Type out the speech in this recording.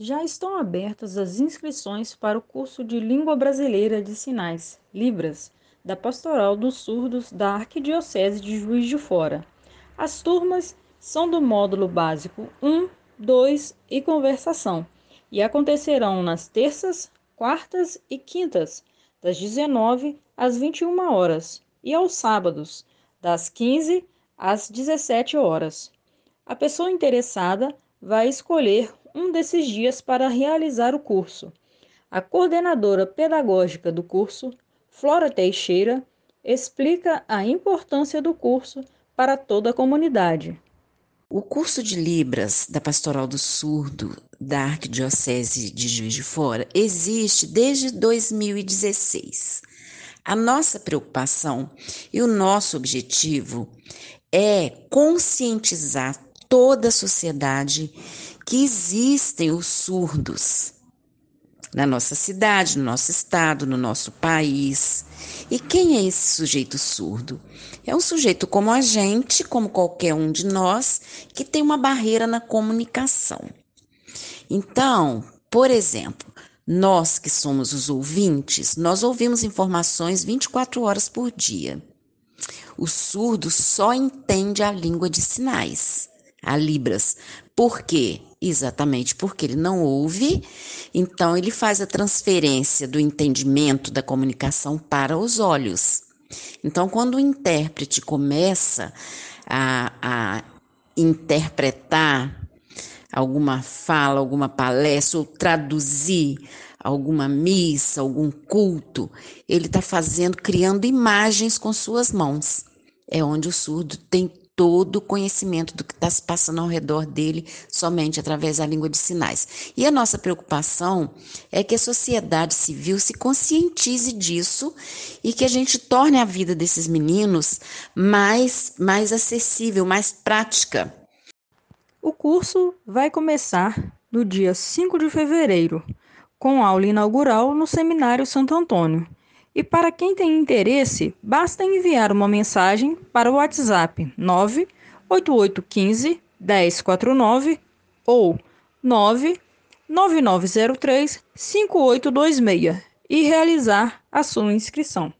Já estão abertas as inscrições para o curso de Língua Brasileira de Sinais, Libras, da Pastoral dos Surdos da Arquidiocese de Juiz de Fora. As turmas são do módulo básico 1, 2 e conversação e acontecerão nas terças, quartas e quintas, das 19 às 21 horas, e aos sábados, das 15 às 17 horas. A pessoa interessada vai escolher um desses dias para realizar o curso. A coordenadora pedagógica do curso, Flora Teixeira, explica a importância do curso para toda a comunidade. O curso de Libras da Pastoral do Surdo da Arquidiocese de Juiz de Fora existe desde 2016. A nossa preocupação e o nosso objetivo é conscientizar toda a sociedade que existem os surdos na nossa cidade, no nosso estado, no nosso país. E quem é esse sujeito surdo? É um sujeito como a gente, como qualquer um de nós, que tem uma barreira na comunicação. Então, por exemplo, nós que somos os ouvintes, nós ouvimos informações 24 horas por dia. O surdo só entende a língua de sinais a Libras. Por quê? Exatamente porque ele não ouve, então ele faz a transferência do entendimento da comunicação para os olhos. Então, quando o intérprete começa a, a interpretar alguma fala, alguma palestra, ou traduzir alguma missa, algum culto, ele está fazendo, criando imagens com suas mãos. É onde o surdo tem todo o conhecimento do que está se passando ao redor dele somente através da língua de sinais. E a nossa preocupação é que a sociedade civil se conscientize disso e que a gente torne a vida desses meninos mais, mais acessível, mais prática. O curso vai começar no dia 5 de fevereiro, com aula inaugural no Seminário Santo Antônio. E para quem tem interesse, basta enviar uma mensagem para o WhatsApp 98815 1049 ou 99903 5826 e realizar a sua inscrição.